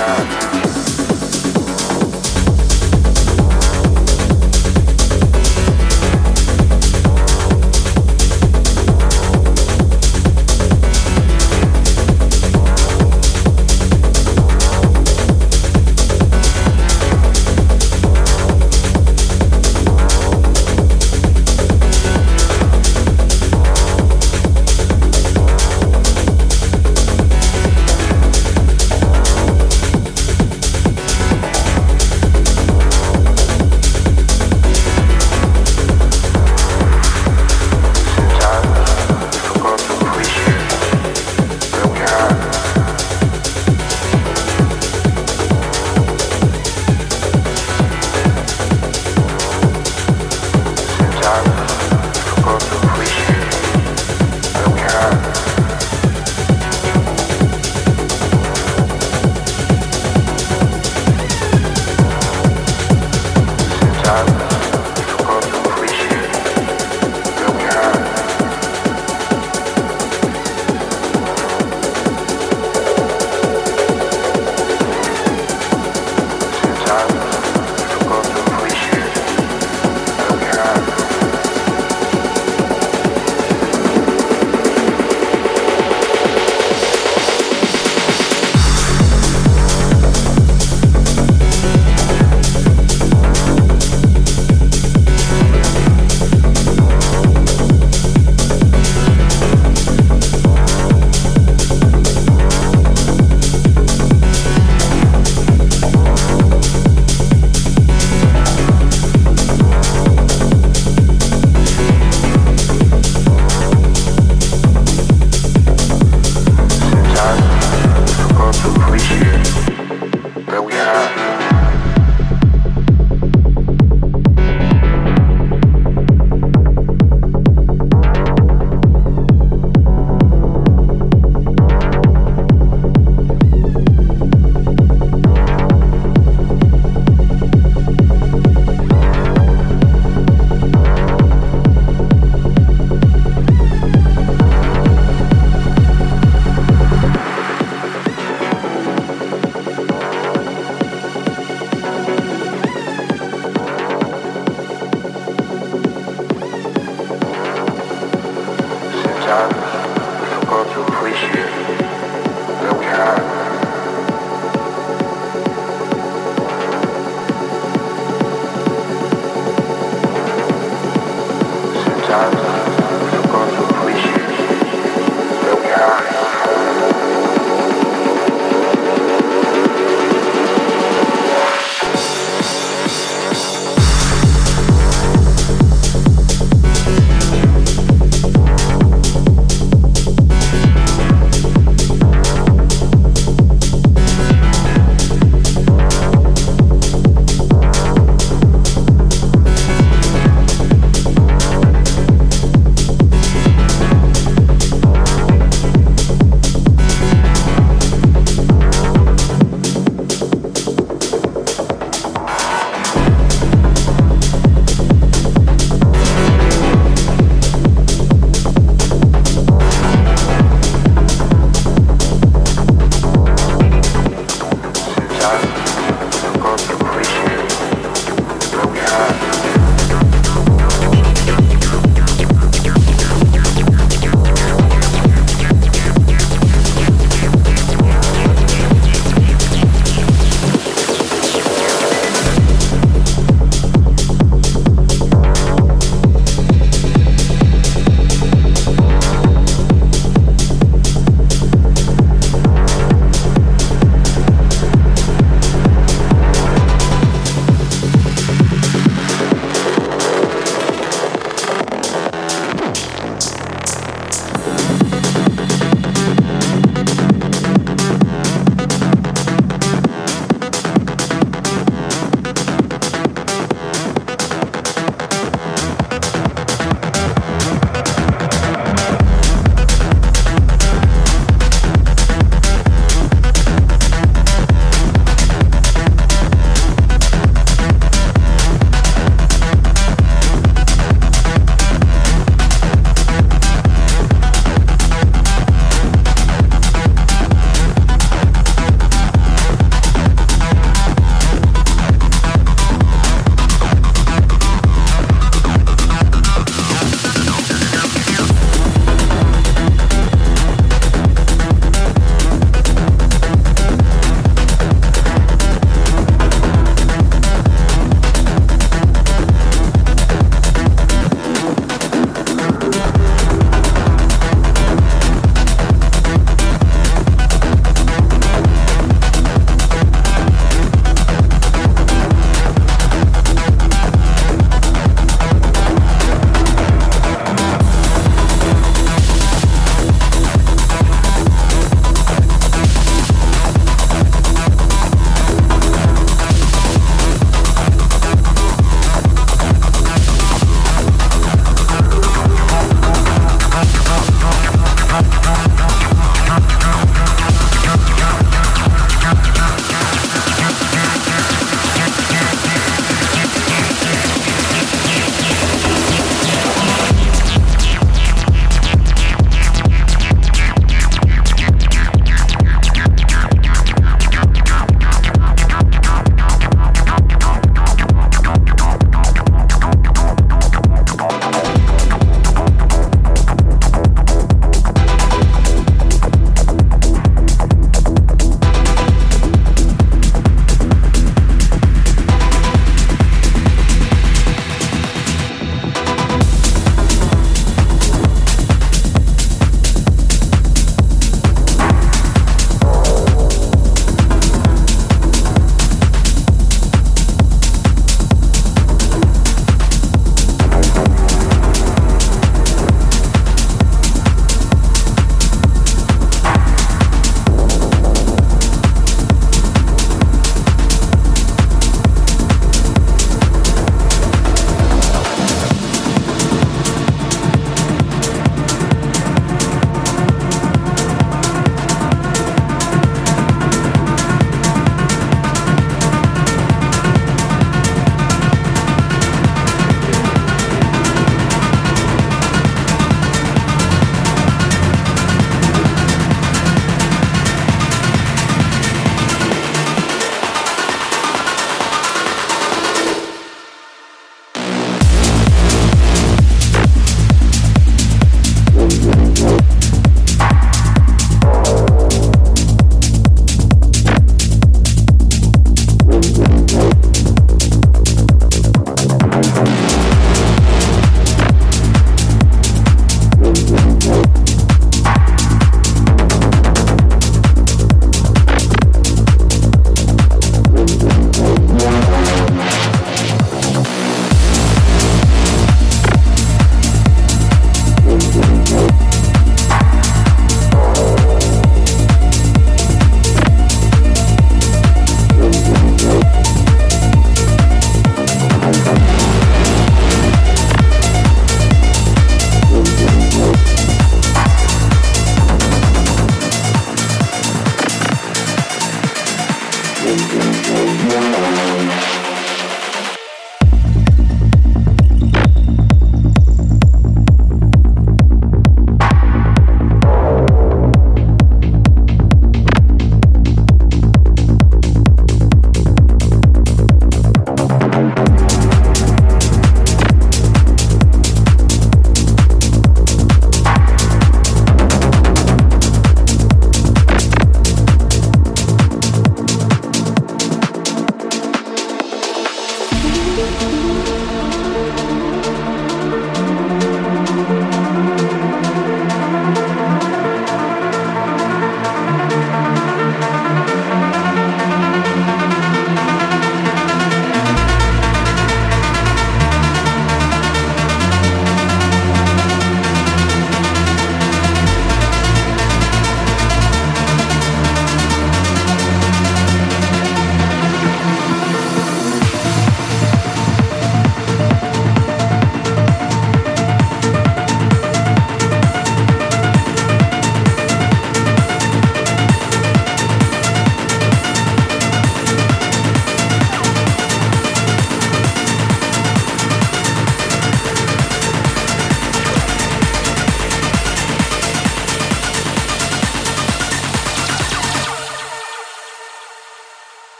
time.